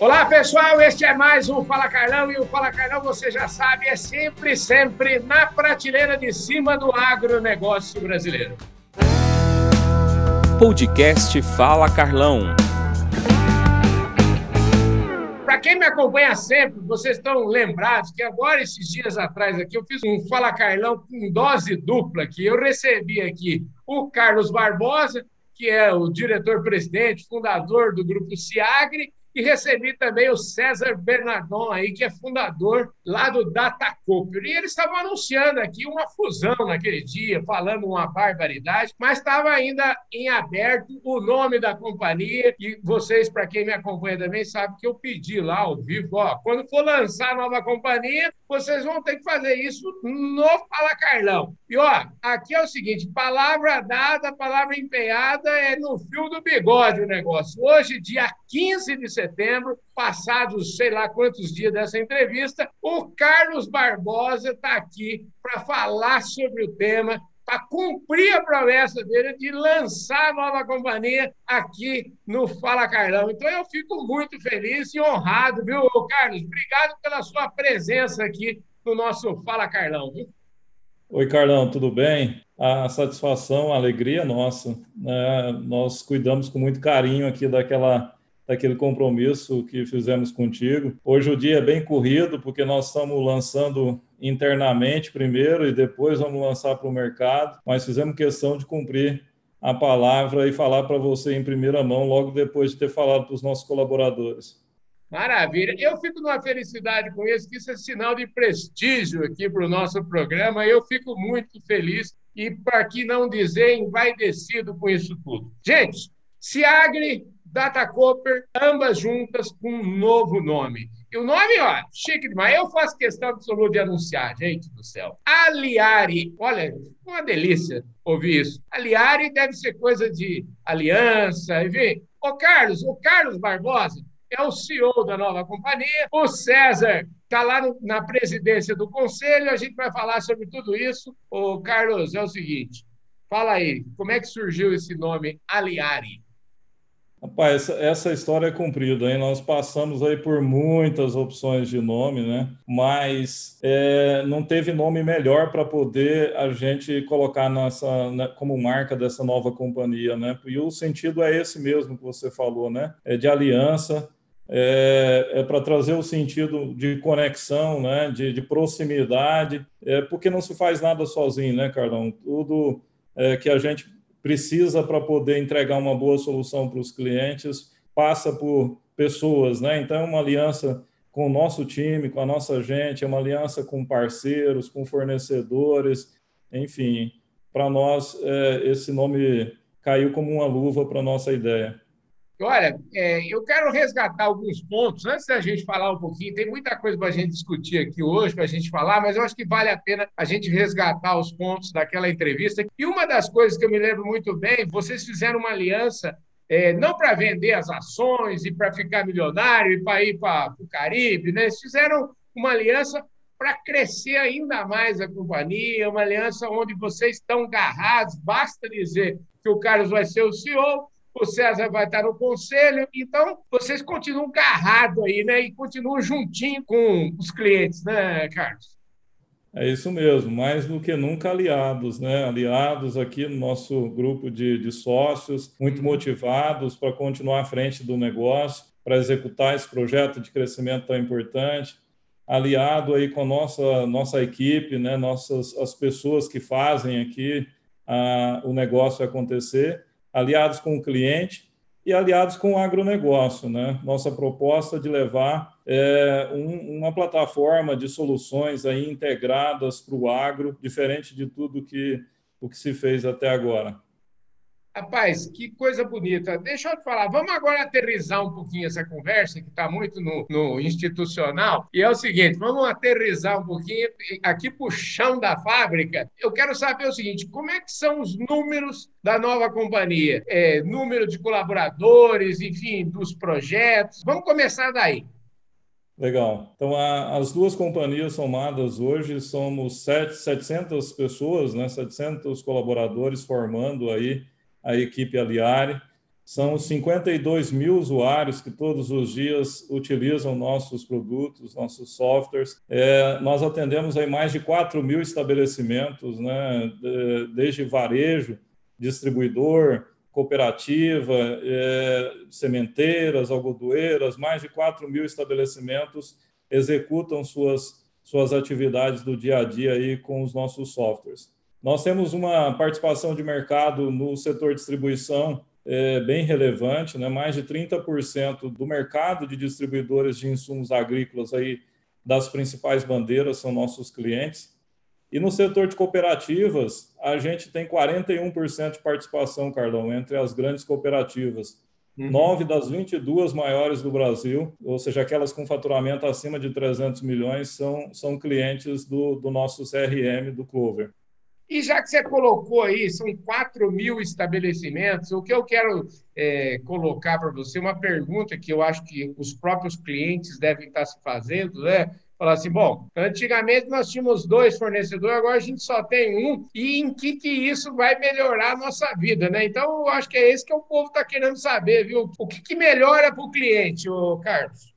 Olá, pessoal, este é mais um Fala Carlão e o Fala Carlão, você já sabe, é sempre, sempre na prateleira de cima do agronegócio brasileiro. Podcast Fala Carlão. Para quem me acompanha sempre, vocês estão lembrados que agora, esses dias atrás aqui, eu fiz um Fala Carlão com dose dupla aqui. Eu recebi aqui o Carlos Barbosa, que é o diretor-presidente, fundador do Grupo Ciagre, e recebi também o César Bernardon, aí, que é fundador lá do Data Cooper. E eles estavam anunciando aqui uma fusão naquele dia, falando uma barbaridade, mas estava ainda em aberto o nome da companhia. E vocês, para quem me acompanha também, sabem que eu pedi lá ao vivo: ó, quando for lançar a nova companhia, vocês vão ter que fazer isso no Fala Carlão. E ó, aqui é o seguinte: palavra dada, palavra empenhada é no fio do bigode o negócio. Hoje, dia 15 de setembro, passados sei lá quantos dias dessa entrevista, o Carlos Barbosa está aqui para falar sobre o tema, para cumprir a promessa dele de lançar a nova companhia aqui no Fala Carlão. Então eu fico muito feliz e honrado, viu, Carlos? Obrigado pela sua presença aqui no nosso Fala Carlão. Viu? Oi, Carlão, tudo bem? A satisfação, a alegria nossa. Né? Nós cuidamos com muito carinho aqui daquela daquele compromisso que fizemos contigo. Hoje o dia é bem corrido, porque nós estamos lançando internamente primeiro e depois vamos lançar para o mercado, mas fizemos questão de cumprir a palavra e falar para você em primeira mão, logo depois de ter falado para os nossos colaboradores. Maravilha. Eu fico numa felicidade com isso, que isso é sinal de prestígio aqui para o nosso programa. Eu fico muito feliz e, para que não dizer, envaidecido com isso tudo. Gente, Ciagre Data Cooper, ambas juntas com um novo nome. E o nome, ó, chique demais. Eu faço questão absoluta de anunciar, gente do céu. Aliari. Olha, uma delícia ouvir isso. Aliari deve ser coisa de aliança, enfim. O Carlos, o Carlos Barbosa é o CEO da nova companhia. O César está lá no, na presidência do conselho. A gente vai falar sobre tudo isso. O Carlos, é o seguinte. Fala aí, como é que surgiu esse nome Aliari? Rapaz, essa, essa história é comprida, hein? Nós passamos aí por muitas opções de nome, né? Mas é, não teve nome melhor para poder a gente colocar nessa, né, como marca dessa nova companhia, né? E o sentido é esse mesmo que você falou, né? É de aliança, é, é para trazer o sentido de conexão, né? De, de proximidade, é, porque não se faz nada sozinho, né, Carlão? Tudo é, que a gente precisa para poder entregar uma boa solução para os clientes, passa por pessoas, né? Então, é uma aliança com o nosso time, com a nossa gente, é uma aliança com parceiros, com fornecedores, enfim, para nós é, esse nome caiu como uma luva para a nossa ideia. Olha, é, eu quero resgatar alguns pontos, antes da gente falar um pouquinho, tem muita coisa para a gente discutir aqui hoje, para a gente falar, mas eu acho que vale a pena a gente resgatar os pontos daquela entrevista. E uma das coisas que eu me lembro muito bem, vocês fizeram uma aliança, é, não para vender as ações e para ficar milionário e para ir para o Caribe, né? Eles fizeram uma aliança para crescer ainda mais a companhia, uma aliança onde vocês estão agarrados, basta dizer que o Carlos vai ser o CEO, o César vai estar no conselho, então vocês continuam garrados aí, né? E continuam juntinho com os clientes, né, Carlos? É isso mesmo, mais do que nunca aliados, né? Aliados aqui no nosso grupo de, de sócios, muito motivados para continuar à frente do negócio, para executar esse projeto de crescimento tão importante. Aliado aí com a nossa, nossa equipe, né? Nossas as pessoas que fazem aqui a, o negócio acontecer aliados com o cliente e aliados com o agronegócio. Né? Nossa proposta de levar é, um, uma plataforma de soluções aí integradas para o agro, diferente de tudo que, o que se fez até agora. Rapaz, que coisa bonita. Deixa eu te falar, vamos agora aterrizar um pouquinho essa conversa, que está muito no, no, institucional. E é o seguinte: vamos aterrizar um pouquinho aqui para o chão da fábrica. Eu quero saber o seguinte: como é que são os números da nova companhia? É, número de colaboradores, enfim, dos projetos. Vamos começar daí. Legal. Então, a, as duas companhias somadas hoje somos 7, 700 pessoas, né, 700 colaboradores formando aí a equipe Aliari. São 52 mil usuários que todos os dias utilizam nossos produtos, nossos softwares. É, nós atendemos aí mais de 4 mil estabelecimentos, né, desde varejo, distribuidor, cooperativa, é, sementeiras, algodoeiras, mais de 4 mil estabelecimentos executam suas, suas atividades do dia a dia aí com os nossos softwares. Nós temos uma participação de mercado no setor distribuição é, bem relevante, né? mais de 30% do mercado de distribuidores de insumos agrícolas aí das principais bandeiras são nossos clientes. E no setor de cooperativas, a gente tem 41% de participação, Carlão, entre as grandes cooperativas. Uhum. Nove das 22 maiores do Brasil, ou seja, aquelas com faturamento acima de 300 milhões, são, são clientes do, do nosso CRM, do Clover. E já que você colocou aí, são 4 mil estabelecimentos, o que eu quero é, colocar para você, uma pergunta que eu acho que os próprios clientes devem estar se fazendo, né? Falar assim, bom, antigamente nós tínhamos dois fornecedores, agora a gente só tem um, e em que, que isso vai melhorar a nossa vida, né? Então, eu acho que é esse que o povo está querendo saber, viu? O que, que melhora para o cliente, ô Carlos?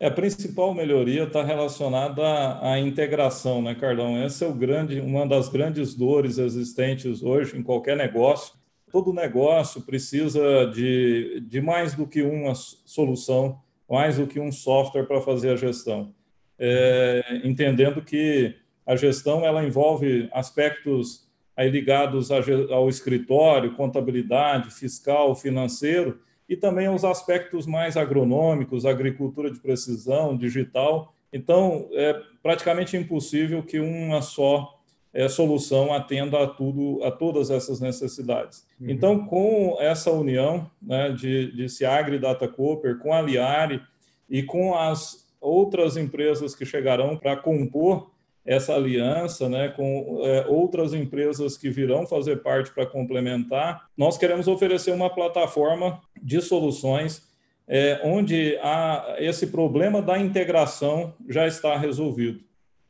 É, a principal melhoria está relacionada à, à, integração, né, Carlão? Essa é o grande, uma das grandes dores existentes hoje em qualquer negócio. Todo negócio precisa de, de mais do que uma solução, mais do que um software para fazer a gestão. É, entendendo que a gestão ela envolve aspectos aí ligados ao escritório, contabilidade, fiscal, financeiro, e também os aspectos mais agronômicos, agricultura de precisão, digital. Então, é praticamente impossível que uma só é, solução atenda a tudo, a todas essas necessidades. Uhum. Então, com essa união né, de, de Ciagre e Data Cooper, com a Liare e com as outras empresas que chegarão para compor essa aliança né, com é, outras empresas que virão fazer parte para complementar, nós queremos oferecer uma plataforma de soluções é, onde a, esse problema da integração já está resolvido.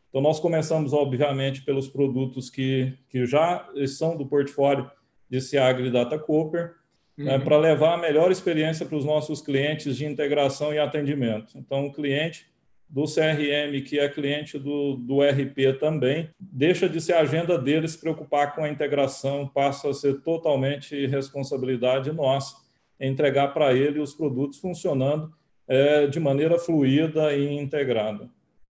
Então, nós começamos, obviamente, pelos produtos que, que já são do portfólio de Ciagri Data Cooper, né, uhum. né, para levar a melhor experiência para os nossos clientes de integração e atendimento. Então, o cliente do CRM, que é cliente do, do RP também, deixa de ser a agenda deles se preocupar com a integração, passa a ser totalmente responsabilidade nossa entregar para ele os produtos funcionando é, de maneira fluida e integrada.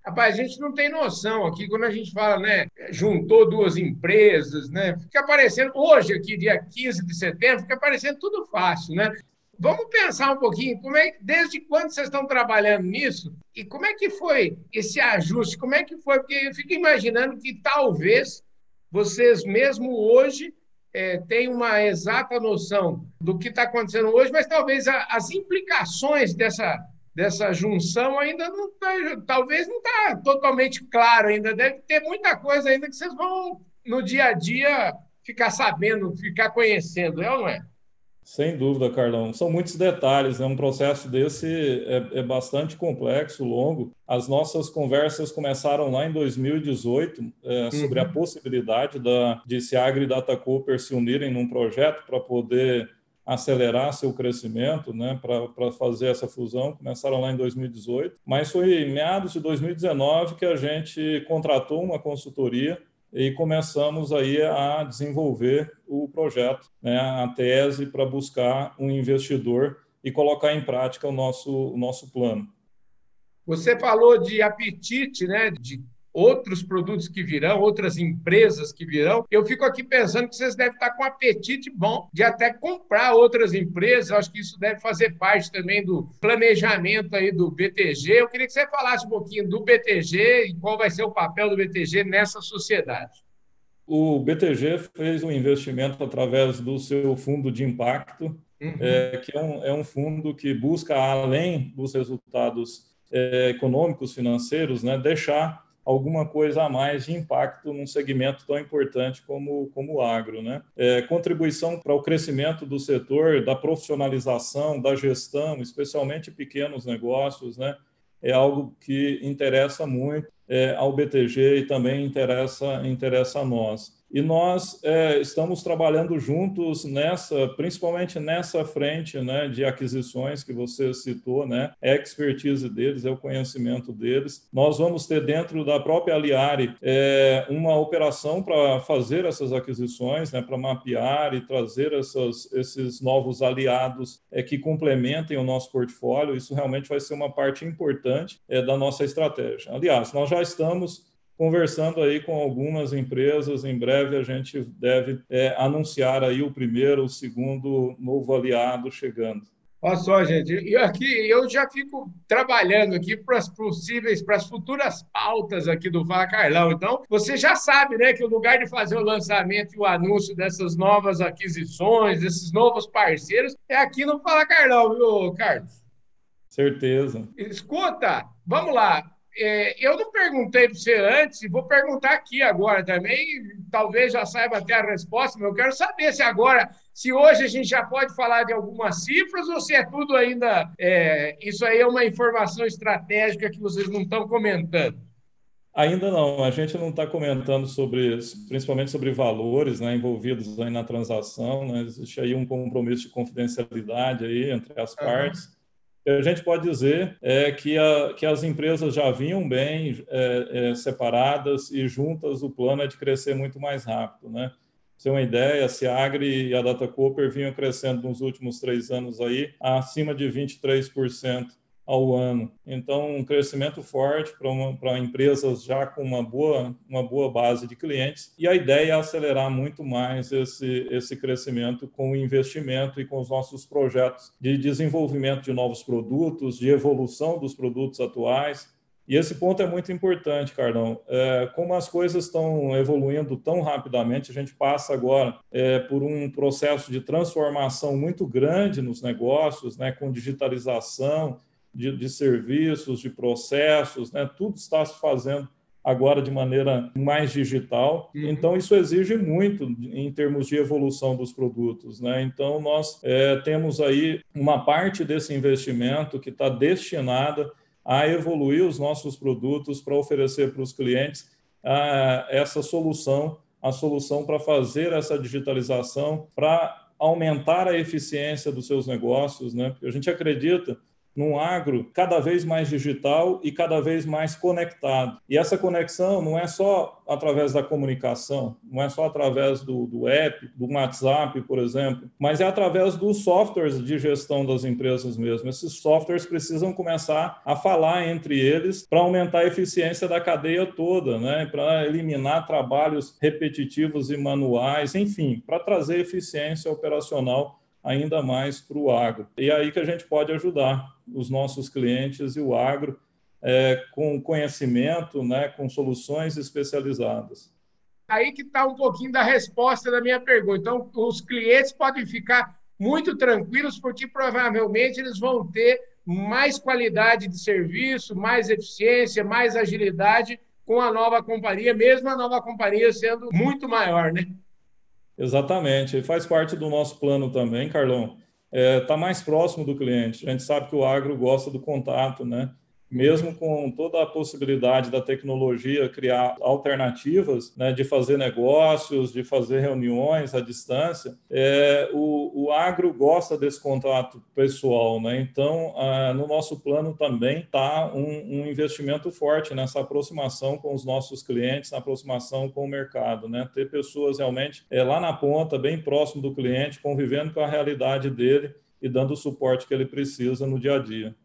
Rapaz, a gente não tem noção aqui, quando a gente fala, né, juntou duas empresas, né, fica aparecendo, hoje aqui, dia 15 de setembro, fica aparecendo tudo fácil, né? Vamos pensar um pouquinho, como é, desde quando vocês estão trabalhando nisso e como é que foi esse ajuste? Como é que foi? Porque eu fico imaginando que talvez vocês mesmo hoje é, tenham uma exata noção do que está acontecendo hoje, mas talvez a, as implicações dessa, dessa junção ainda não tá, talvez não está totalmente claro ainda. Deve ter muita coisa ainda que vocês vão no dia a dia ficar sabendo, ficar conhecendo, é ou não é? Sem dúvida, Carlão. São muitos detalhes, né? Um processo desse é, é, bastante complexo, longo. As nossas conversas começaram lá em 2018 é, sobre uhum. a possibilidade da, de Seagre e Data Cooper se unirem num projeto para poder acelerar seu crescimento, né, para fazer essa fusão. Começaram lá em 2018, mas foi em meados de 2019 que a gente contratou uma consultoria e começamos aí a desenvolver o projeto, né, a tese para buscar um investidor e colocar em prática o nosso, o nosso plano. Você falou de apetite, né, de outros produtos que virão, outras empresas que virão. Eu fico aqui pensando que vocês devem estar com um apetite bom de até comprar outras empresas. Eu acho que isso deve fazer parte também do planejamento aí do BTG. Eu queria que você falasse um pouquinho do BTG e qual vai ser o papel do BTG nessa sociedade. O BTG fez um investimento através do seu fundo de impacto, uhum. é, que é um, é um fundo que busca, além dos resultados é, econômicos, financeiros, né, deixar alguma coisa a mais de impacto num segmento tão importante como, como o agro. Né? É, contribuição para o crescimento do setor, da profissionalização, da gestão, especialmente pequenos negócios, né? é algo que interessa muito é, ao BTG e também interessa, interessa a nós. E nós é, estamos trabalhando juntos nessa, principalmente nessa frente né, de aquisições que você citou, né? É a expertise deles, é o conhecimento deles. Nós vamos ter dentro da própria Aliari é, uma operação para fazer essas aquisições, né, para mapear e trazer essas, esses novos aliados é, que complementem o nosso portfólio. Isso realmente vai ser uma parte importante é, da nossa estratégia. Aliás, nós já estamos conversando aí com algumas empresas. Em breve a gente deve é, anunciar aí o primeiro, o segundo novo aliado chegando. Olha só, gente, eu aqui eu já fico trabalhando aqui para as possíveis, para as futuras pautas aqui do Fala Carlão. Então, você já sabe, né, que o lugar de fazer o lançamento e o anúncio dessas novas aquisições, desses novos parceiros, é aqui no Fala Carlão, viu, Carlos? Certeza. Escuta, vamos lá. É, eu não perguntei para você antes, vou perguntar aqui agora também. Talvez já saiba até a resposta, mas eu quero saber se agora, se hoje a gente já pode falar de algumas cifras ou se é tudo ainda. É, isso aí é uma informação estratégica que vocês não estão comentando. Ainda não, a gente não está comentando sobre, principalmente sobre valores né, envolvidos aí na transação, né? existe aí um compromisso de confidencialidade aí entre as uhum. partes a gente pode dizer é que, a, que as empresas já vinham bem é, é, separadas e juntas o plano é de crescer muito mais rápido. Né? Pra você ter uma ideia, a Ciagri e a Data Cooper vinham crescendo nos últimos três anos aí acima de 23% ao ano. Então, um crescimento forte para empresas já com uma boa, uma boa base de clientes. E a ideia é acelerar muito mais esse, esse crescimento com o investimento e com os nossos projetos de desenvolvimento de novos produtos, de evolução dos produtos atuais. E esse ponto é muito importante, Carlão. É, como as coisas estão evoluindo tão rapidamente, a gente passa agora é, por um processo de transformação muito grande nos negócios, né, com digitalização, de, de serviços, de processos, né? tudo está se fazendo agora de maneira mais digital. Uhum. Então, isso exige muito em termos de evolução dos produtos. Né? Então, nós é, temos aí uma parte desse investimento que está destinada a evoluir os nossos produtos para oferecer para os clientes a, essa solução, a solução para fazer essa digitalização, para aumentar a eficiência dos seus negócios. Né? Porque a gente acredita num agro cada vez mais digital e cada vez mais conectado. E essa conexão não é só através da comunicação, não é só através do, do app, do WhatsApp, por exemplo, mas é através dos softwares de gestão das empresas mesmo. Esses softwares precisam começar a falar entre eles para aumentar a eficiência da cadeia toda, né? para eliminar trabalhos repetitivos e manuais, enfim, para trazer eficiência operacional ainda mais para o agro. E é aí que a gente pode ajudar os nossos clientes e o agro é, com conhecimento, né, com soluções especializadas. Aí que está um pouquinho da resposta da minha pergunta. Então, os clientes podem ficar muito tranquilos, porque provavelmente eles vão ter mais qualidade de serviço, mais eficiência, mais agilidade com a nova companhia, mesmo a nova companhia sendo muito maior, né? Exatamente, faz parte do nosso plano também, Carlão. Está é, tá mais próximo do cliente. A gente sabe que o agro gosta do contato, né? Mesmo com toda a possibilidade da tecnologia criar alternativas né, de fazer negócios, de fazer reuniões à distância, é, o, o, agro gosta desse contato pessoal. Né? Então, ah, no nosso plano também está um, um, investimento forte nessa aproximação com os nossos clientes, na aproximação com o mercado. Né? Ter pessoas realmente é, lá na ponta, bem próximo do cliente, convivendo com a realidade dele e dando o suporte que ele precisa no dia a dia.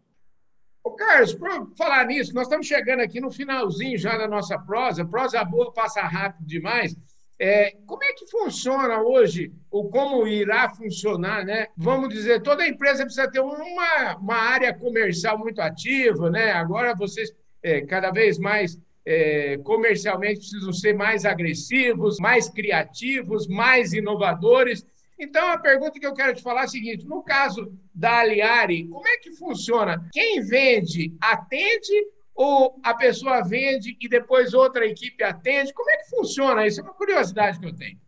Ô, Carlos, por falar nisso, nós estamos chegando aqui no finalzinho já da nossa prosa. Prosa boa passa rápido demais. É, como é que funciona hoje, ou como irá funcionar, né? Vamos dizer, toda empresa precisa ter uma, uma área comercial muito ativa, né? Agora vocês é, cada vez mais é, comercialmente precisam ser mais agressivos, mais criativos, mais inovadores. Então, a pergunta que eu quero te falar é a seguinte: no caso da Aliari, como é que funciona? Quem vende, atende ou a pessoa vende e depois outra equipe atende? Como é que funciona isso? É uma curiosidade que eu tenho.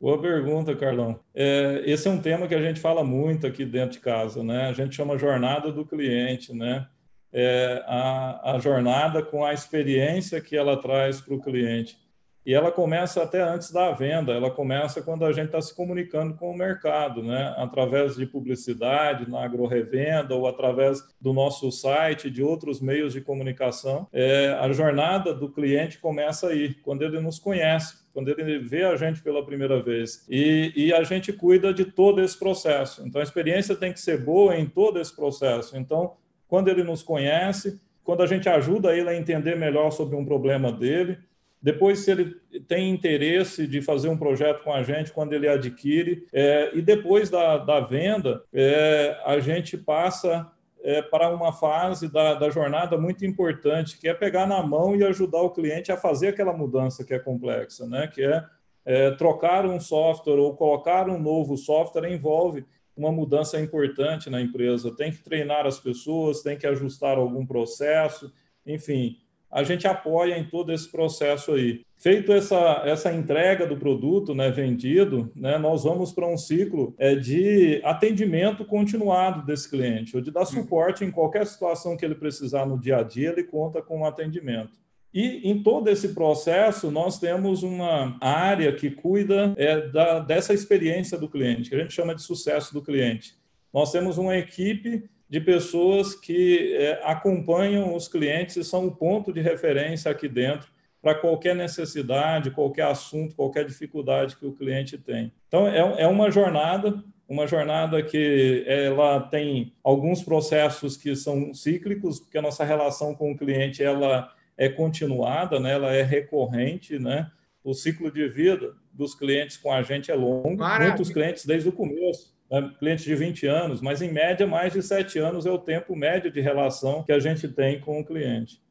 Boa pergunta, Carlão. É, esse é um tema que a gente fala muito aqui dentro de casa, né? A gente chama jornada do cliente, né? É a, a jornada com a experiência que ela traz para o cliente. E ela começa até antes da venda, ela começa quando a gente está se comunicando com o mercado, né? através de publicidade, na agro-revenda ou através do nosso site, de outros meios de comunicação. É, a jornada do cliente começa aí, quando ele nos conhece, quando ele vê a gente pela primeira vez. E, e, a gente cuida de todo esse processo. Então, a experiência tem que ser boa em todo esse processo. Então, quando ele nos conhece, quando a gente ajuda ele a entender melhor sobre um problema dele, depois, se ele tem interesse de fazer um projeto com a gente, quando ele adquire, é, e depois da, da venda, é, a gente passa é, para uma fase da, da, jornada muito importante, que é pegar na mão e ajudar o cliente a fazer aquela mudança que é complexa, né? que é, é trocar um software ou colocar um novo software envolve uma mudança importante na empresa. Tem que treinar as pessoas, tem que ajustar algum processo, enfim, a gente apoia em todo esse processo aí. Feito essa, essa entrega do produto né, vendido, né, nós vamos para um ciclo é, de atendimento continuado desse cliente, ou de dar uhum. suporte em qualquer situação que ele precisar no dia a dia, ele conta com um atendimento. E em todo esse processo, nós temos uma área que cuida é, da, dessa experiência do cliente, que a gente chama de sucesso do cliente. Nós temos uma equipe de pessoas que é, acompanham os clientes e são o ponto de referência aqui dentro para qualquer necessidade, qualquer assunto, qualquer dificuldade que o cliente tem. Então, é, é uma jornada, uma jornada que ela tem alguns processos que são cíclicos, porque a nossa relação com o cliente ela é continuada, né? ela é recorrente, né? O ciclo de vida dos clientes com a gente é longo, Maravilha. muitos clientes desde o começo clientes de 20 anos, mas em média, mais de 7 anos é o tempo médio de relação que a gente tem com o cliente.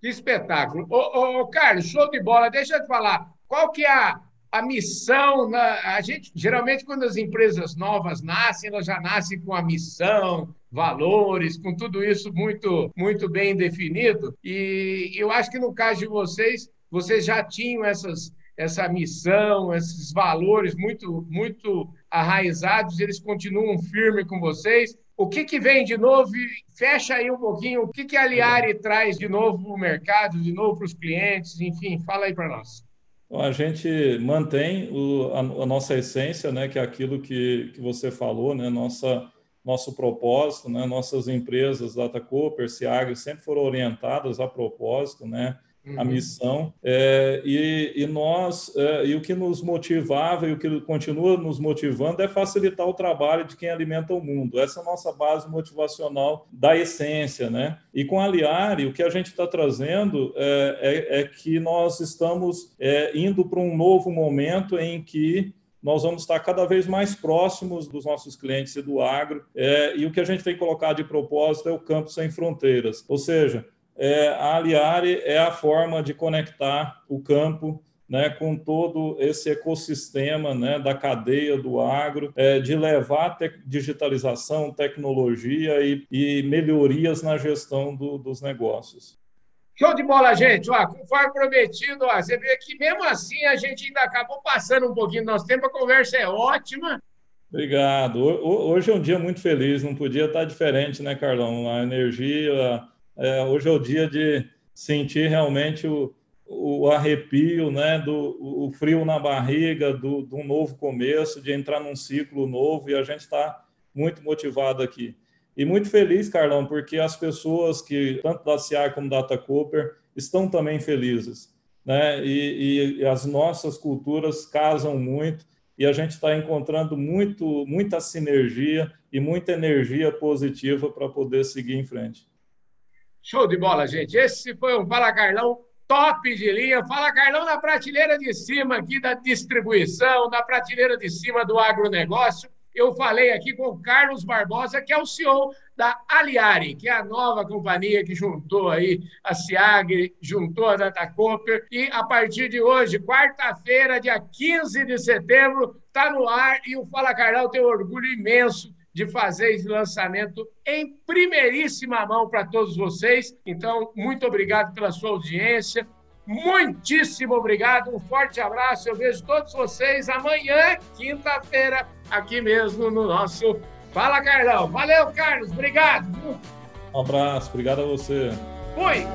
Que espetáculo. Ô, ô, ô Carlos, show de bola. Deixa eu te falar, qual que é a, a missão? Na, a gente, geralmente, quando as empresas novas nascem, elas já nascem com a missão, valores, com tudo isso muito, muito bem definido. E eu acho que no caso de vocês, vocês já tinham essas, essa missão, esses valores muito, muito arraizados, eles continuam firmes com vocês. O que, que vem de novo? Fecha aí um pouquinho. O que, que a Liari traz de novo para o mercado, de novo para os clientes? Enfim, fala aí para nós. A gente mantém o, a, a, nossa essência, né, que é aquilo que, que você falou, né, nossa, nosso propósito, né, nossas empresas, Data Cooper, Ciagri, sempre foram orientadas a propósito, né, a uhum. missão é, e, e, nós é, e o que nos motivava e o que continua nos motivando é facilitar o trabalho de quem alimenta o mundo essa é a nossa base motivacional da essência né e com a Liari o que a gente está trazendo é, é, é, que nós estamos é, indo para um novo momento em que nós vamos estar cada vez mais próximos dos nossos clientes e do agro. É, e o que a gente tem colocado de propósito é o campo sem fronteiras, ou seja, é, a Aliare é a forma de conectar o campo né, com todo esse ecossistema né, da cadeia do agro, é, de levar te digitalização, tecnologia e, e, melhorias na gestão do, dos negócios. Show de bola, gente. Ó, conforme prometido, ó, você vê que mesmo assim a gente ainda acabou passando um pouquinho do nosso tempo, a conversa é ótima. Obrigado. Hoje é um dia muito feliz, não podia estar diferente, né, Carlão? A energia, é, hoje é o dia de sentir realmente o, o arrepio, né, do o frio na barriga, do, do novo começo, de entrar num ciclo novo e a gente está muito motivado aqui. E muito feliz, Carlão, porque as pessoas que, tanto da CIAR como da Data Cooper, estão também felizes. Né? E, e, as nossas culturas casam muito e a gente está encontrando muito, muita sinergia e muita energia positiva para poder seguir em frente. Show de bola, gente. Esse foi um Fala Carlão top de linha. Fala Carlão na prateleira de cima aqui da distribuição, na prateleira de cima do agronegócio. Eu falei aqui com o Carlos Barbosa, que é o CEO da Aliari, que é a nova companhia que juntou aí a Ciagre, juntou a Datacoper. E a partir de hoje, quarta-feira, dia 15 de setembro, está no ar e o Fala Carlão tem um orgulho imenso de fazer esse lançamento em primeiríssima mão para todos vocês. Então, muito obrigado pela sua audiência. Muitíssimo obrigado, um forte abraço. Eu vejo todos vocês amanhã, quinta-feira, aqui mesmo no nosso Fala Carlão. Valeu, Carlos, obrigado. Um abraço, obrigado a você. Fui!